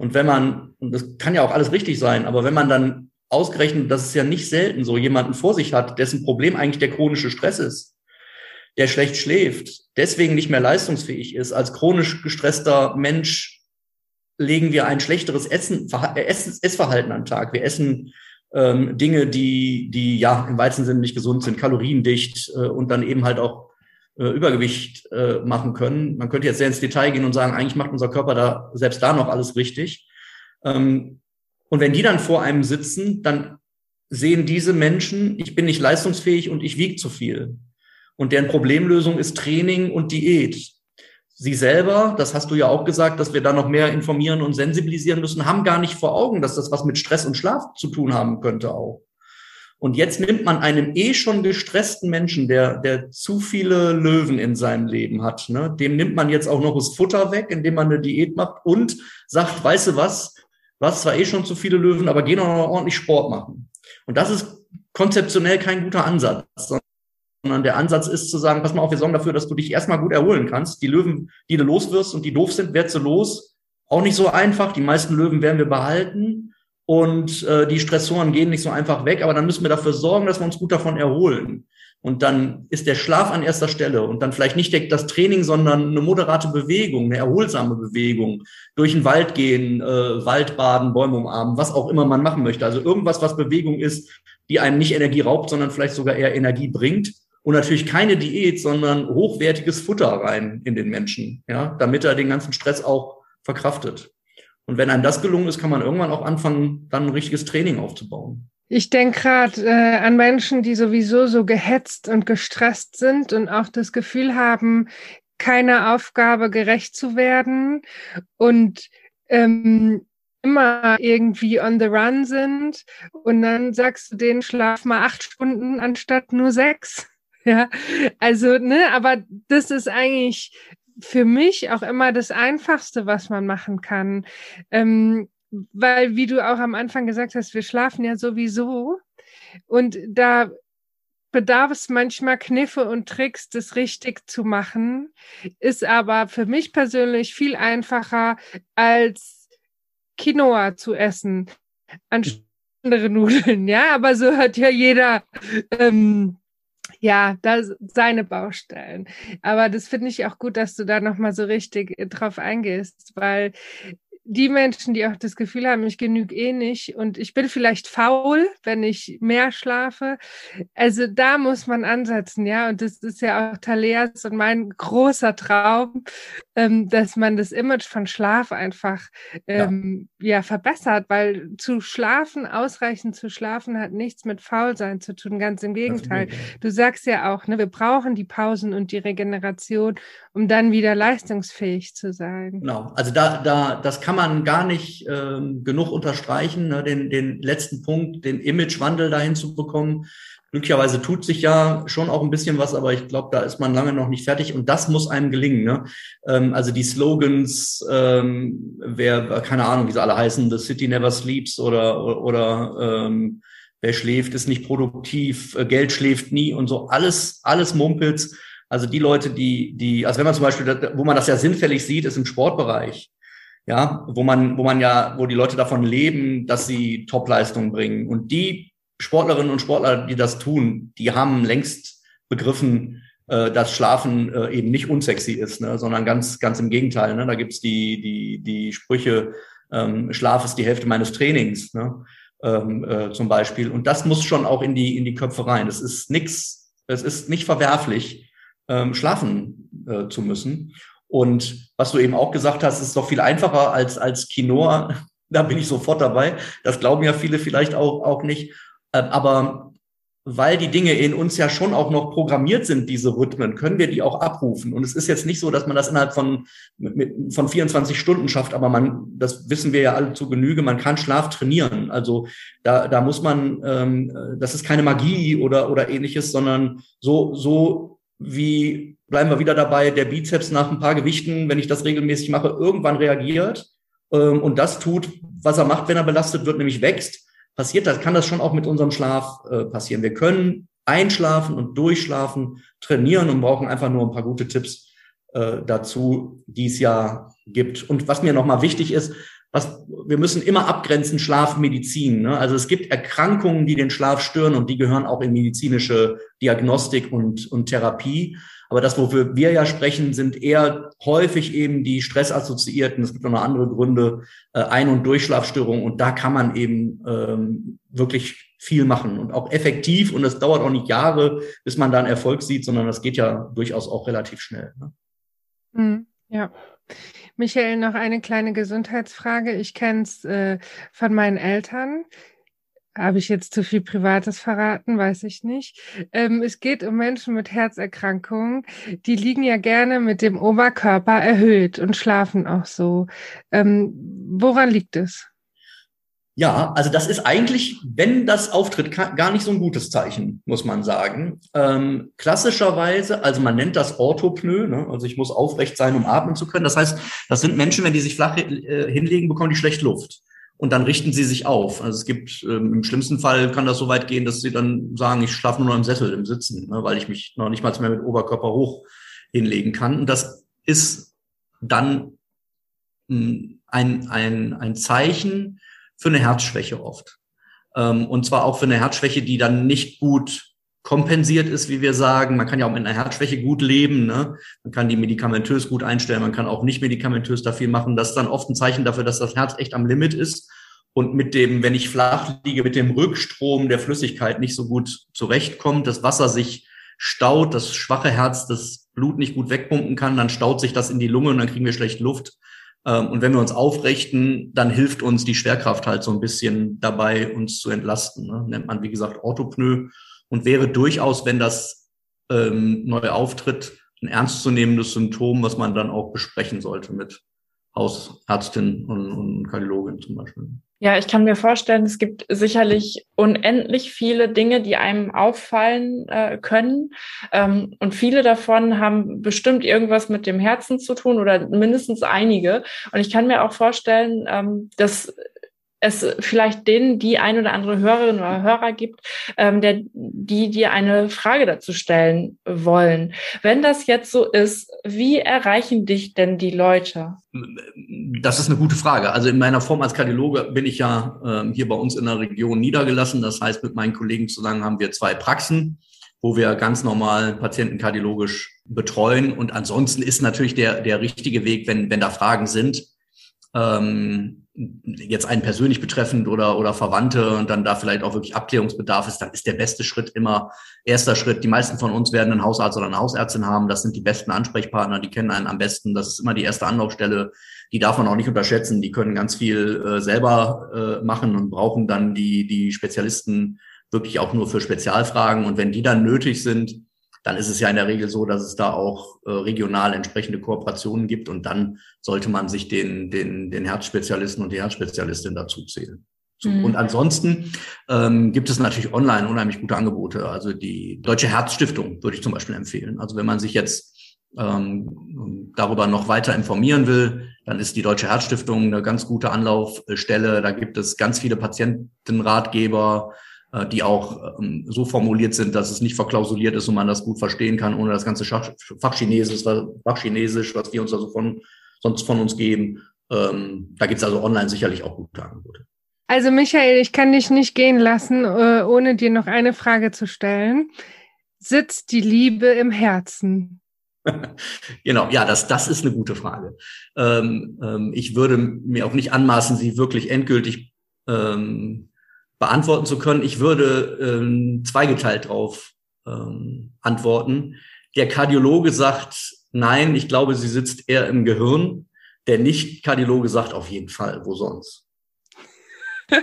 Speaker 4: Und wenn man, und das kann ja auch alles richtig sein, aber wenn man dann ausgerechnet, das ist ja nicht selten so, jemanden vor sich hat, dessen Problem eigentlich der chronische Stress ist, der schlecht schläft, deswegen nicht mehr leistungsfähig ist, als chronisch gestresster Mensch legen wir ein schlechteres Essen, äh, Essverhalten an den Tag. Wir essen ähm, Dinge, die, die ja im weitesten Sinne nicht gesund sind, kaloriendicht äh, und dann eben halt auch Übergewicht äh, machen können. Man könnte jetzt sehr ins Detail gehen und sagen, eigentlich macht unser Körper da selbst da noch alles richtig. Ähm, und wenn die dann vor einem sitzen, dann sehen diese Menschen, ich bin nicht leistungsfähig und ich wiege zu viel. Und deren Problemlösung ist Training und Diät. Sie selber, das hast du ja auch gesagt, dass wir da noch mehr informieren und sensibilisieren müssen, haben gar nicht vor Augen, dass das was mit Stress und Schlaf zu tun haben könnte auch. Und jetzt nimmt man einem eh schon gestressten Menschen, der, der zu viele Löwen in seinem Leben hat, ne, dem nimmt man jetzt auch noch das Futter weg, indem man eine Diät macht und sagt, weißt du was, du hast zwar eh schon zu viele Löwen, aber geh noch ordentlich Sport machen. Und das ist konzeptionell kein guter Ansatz, sondern der Ansatz ist zu sagen, pass mal auf, wir sorgen dafür, dass du dich erstmal gut erholen kannst. Die Löwen, die du loswirst und die doof sind, werd sie los. Auch nicht so einfach. Die meisten Löwen werden wir behalten und äh, die Stressoren gehen nicht so einfach weg, aber dann müssen wir dafür sorgen, dass wir uns gut davon erholen. Und dann ist der Schlaf an erster Stelle und dann vielleicht nicht das Training, sondern eine moderate Bewegung, eine erholsame Bewegung, durch den Wald gehen, äh, Waldbaden, Bäume umarmen, was auch immer man machen möchte. Also irgendwas, was Bewegung ist, die einem nicht Energie raubt, sondern vielleicht sogar eher Energie bringt. Und natürlich keine Diät, sondern hochwertiges Futter rein in den Menschen, ja, damit er den ganzen Stress auch verkraftet. Und wenn einem das gelungen ist, kann man irgendwann auch anfangen, dann ein richtiges Training aufzubauen.
Speaker 3: Ich denke gerade äh, an Menschen, die sowieso so gehetzt und gestresst sind und auch das Gefühl haben, keiner Aufgabe gerecht zu werden und ähm, immer irgendwie on the run sind. Und dann sagst du denen, schlaf mal acht Stunden anstatt nur sechs. Ja, also, ne, aber das ist eigentlich für mich auch immer das Einfachste, was man machen kann. Ähm, weil, wie du auch am Anfang gesagt hast, wir schlafen ja sowieso. Und da bedarf es manchmal Kniffe und Tricks, das richtig zu machen, ist aber für mich persönlich viel einfacher als Quinoa zu essen, anstatt andere Nudeln. Ja, aber so hat ja jeder ähm, ja, da seine Baustellen. Aber das finde ich auch gut, dass du da nochmal so richtig äh, drauf eingehst, weil die Menschen, die auch das Gefühl haben, ich genüge eh nicht und ich bin vielleicht faul, wenn ich mehr schlafe. Also da muss man ansetzen, ja. Und das ist ja auch Taleas und mein großer Traum, ähm, dass man das Image von Schlaf einfach ähm, ja. ja. verbessert, weil zu schlafen, ausreichend zu schlafen, hat nichts mit Faulsein zu tun. Ganz im Gegenteil. Du sagst ja auch, ne, wir brauchen die Pausen und die Regeneration, um dann wieder leistungsfähig zu sein.
Speaker 4: Genau. Also da, da, das kann man man gar nicht ähm, genug unterstreichen, ne, den, den letzten Punkt, den Imagewandel dahin zu bekommen. Glücklicherweise tut sich ja schon auch ein bisschen was, aber ich glaube, da ist man lange noch nicht fertig und das muss einem gelingen. Ne? Ähm, also die Slogans, ähm, wer, keine Ahnung, wie sie alle heißen, The City Never Sleeps oder, oder ähm, wer schläft, ist nicht produktiv, äh, Geld schläft nie und so, alles, alles Mumpels. Also die Leute, die, die, also wenn man zum Beispiel, wo man das ja sinnfällig sieht, ist im Sportbereich. Ja, wo man, wo man ja, wo die Leute davon leben, dass sie Topleistungen bringen. Und die Sportlerinnen und Sportler, die das tun, die haben längst begriffen, äh, dass Schlafen äh, eben nicht unsexy ist, ne, sondern ganz, ganz im Gegenteil. Ne? Da gibt's die, die, die Sprüche, ähm, Schlaf ist die Hälfte meines Trainings, ne? ähm, äh, zum Beispiel. Und das muss schon auch in die, in die Köpfe rein. Es ist nix, es ist nicht verwerflich, ähm, schlafen äh, zu müssen. Und was du eben auch gesagt hast, ist doch viel einfacher als, als Quinoa. Da bin ich sofort dabei. Das glauben ja viele vielleicht auch, auch nicht. Ähm, aber weil die Dinge in uns ja schon auch noch programmiert sind, diese Rhythmen, können wir die auch abrufen. Und es ist jetzt nicht so, dass man das innerhalb von, von 24 Stunden schafft, aber man, das wissen wir ja alle zu Genüge, man kann Schlaf trainieren. Also da, da muss man, ähm, das ist keine Magie oder, oder ähnliches, sondern so, so wie, bleiben wir wieder dabei, der Bizeps nach ein paar Gewichten, wenn ich das regelmäßig mache, irgendwann reagiert ähm, und das tut, was er macht, wenn er belastet wird, nämlich wächst passiert das, kann das schon auch mit unserem Schlaf äh, passieren. Wir können einschlafen und durchschlafen, trainieren und brauchen einfach nur ein paar gute Tipps äh, dazu, die es ja gibt. Und was mir nochmal wichtig ist, was, wir müssen immer abgrenzen Schlaf, Medizin. Ne? Also es gibt Erkrankungen, die den Schlaf stören und die gehören auch in medizinische Diagnostik und, und Therapie. Aber das, wofür wir ja sprechen, sind eher häufig eben die stressassoziierten, es gibt noch andere Gründe, äh, Ein- und Durchschlafstörungen. Und da kann man eben ähm, wirklich viel machen und auch effektiv. Und es dauert auch nicht Jahre, bis man da einen Erfolg sieht, sondern das geht ja durchaus auch relativ schnell. Ne?
Speaker 3: Mhm, ja. Michael, noch eine kleine Gesundheitsfrage. Ich kenne es äh, von meinen Eltern. Habe ich jetzt zu viel Privates verraten? Weiß ich nicht. Ähm, es geht um Menschen mit Herzerkrankungen. Die liegen ja gerne mit dem Oberkörper erhöht und schlafen auch so. Ähm, woran liegt es?
Speaker 4: Ja, also das ist eigentlich, wenn das auftritt, gar nicht so ein gutes Zeichen, muss man sagen. Ähm, klassischerweise, also man nennt das Orthopnoe, ne? also ich muss aufrecht sein, um atmen zu können. Das heißt, das sind Menschen, wenn die sich flach äh, hinlegen, bekommen die schlecht Luft und dann richten sie sich auf. Also es gibt ähm, im schlimmsten Fall kann das so weit gehen, dass sie dann sagen, ich schlafe nur noch im Sessel, im Sitzen, ne, weil ich mich noch nicht mal mehr mit Oberkörper hoch hinlegen kann. Und das ist dann ein, ein, ein Zeichen für eine Herzschwäche oft. Ähm, und zwar auch für eine Herzschwäche, die dann nicht gut kompensiert ist, wie wir sagen. Man kann ja auch mit einer Herzschwäche gut leben. Ne? Man kann die medikamentös gut einstellen, man kann auch nicht medikamentös da viel machen. Das ist dann oft ein Zeichen dafür, dass das Herz echt am Limit ist. Und mit dem, wenn ich flach liege, mit dem Rückstrom der Flüssigkeit nicht so gut zurechtkommt, das Wasser sich staut, das schwache Herz das Blut nicht gut wegpumpen kann, dann staut sich das in die Lunge und dann kriegen wir schlecht Luft. Ähm, und wenn wir uns aufrichten, dann hilft uns die Schwerkraft halt so ein bisschen dabei, uns zu entlasten. Ne? Nennt man, wie gesagt, Orthopnoe und wäre durchaus, wenn das ähm, neu auftritt, ein ernstzunehmendes Symptom, was man dann auch besprechen sollte mit Hausärztin und, und Kardiologin zum Beispiel.
Speaker 2: Ja, ich kann mir vorstellen, es gibt sicherlich unendlich viele Dinge, die einem auffallen äh, können. Ähm, und viele davon haben bestimmt irgendwas mit dem Herzen zu tun oder mindestens einige. Und ich kann mir auch vorstellen, ähm, dass es vielleicht denen die ein oder andere Hörerin oder Hörer gibt, ähm, der, die dir eine Frage dazu stellen wollen. Wenn das jetzt so ist, wie erreichen dich denn die Leute?
Speaker 4: Das ist eine gute Frage. Also in meiner Form als Kardiologe bin ich ja ähm, hier bei uns in der Region niedergelassen. Das heißt, mit meinen Kollegen zusammen haben wir zwei Praxen, wo wir ganz normal Patienten kardiologisch betreuen. Und ansonsten ist natürlich der, der richtige Weg, wenn, wenn da Fragen sind, ähm, jetzt einen persönlich betreffend oder, oder Verwandte und dann da vielleicht auch wirklich Abklärungsbedarf ist, dann ist der beste Schritt immer erster Schritt. Die meisten von uns werden einen Hausarzt oder eine Hausärztin haben. Das sind die besten Ansprechpartner, die kennen einen am besten. Das ist immer die erste Anlaufstelle. Die darf man auch nicht unterschätzen. Die können ganz viel äh, selber äh, machen und brauchen dann die, die Spezialisten wirklich auch nur für Spezialfragen. Und wenn die dann nötig sind, dann ist es ja in der Regel so, dass es da auch äh, regional entsprechende Kooperationen gibt und dann sollte man sich den, den, den Herzspezialisten und die Herzspezialistin dazu zählen. So. Mhm. Und ansonsten ähm, gibt es natürlich online unheimlich gute Angebote. Also die Deutsche Herzstiftung würde ich zum Beispiel empfehlen. Also wenn man sich jetzt ähm, darüber noch weiter informieren will, dann ist die Deutsche Herzstiftung eine ganz gute Anlaufstelle. Da gibt es ganz viele Patientenratgeber, die auch ähm, so formuliert sind, dass es nicht verklausuliert ist und man das gut verstehen kann, ohne das ganze Fachchinesisch, Fachchinesisch, was wir uns also von, sonst von uns geben. Ähm, da gibt es also online sicherlich auch gute Angebote.
Speaker 3: Also Michael, ich kann dich nicht gehen lassen, äh, ohne dir noch eine Frage zu stellen. Sitzt die Liebe im Herzen?
Speaker 4: genau, ja, das, das ist eine gute Frage. Ähm, ähm, ich würde mir auch nicht anmaßen, sie wirklich endgültig ähm, beantworten zu können. Ich würde ähm, zweigeteilt drauf ähm, antworten. Der Kardiologe sagt, nein, ich glaube, sie sitzt eher im Gehirn. Der Nicht-Kardiologe sagt auf jeden Fall, wo sonst.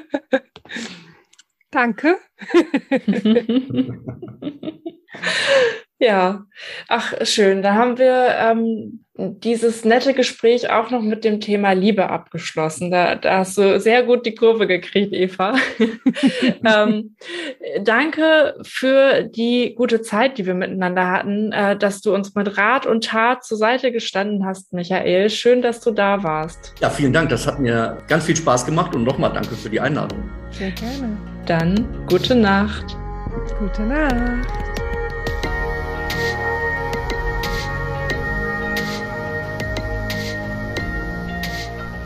Speaker 3: Danke.
Speaker 2: Ja, ach schön. Da haben wir ähm, dieses nette Gespräch auch noch mit dem Thema Liebe abgeschlossen. Da, da hast du sehr gut die Kurve gekriegt, Eva. ähm, danke für die gute Zeit, die wir miteinander hatten, äh, dass du uns mit Rat und Tat zur Seite gestanden hast, Michael. Schön, dass du da warst.
Speaker 4: Ja, vielen Dank. Das hat mir ganz viel Spaß gemacht und nochmal danke für die Einladung.
Speaker 3: Sehr gerne.
Speaker 2: Dann gute Nacht.
Speaker 3: Gute Nacht.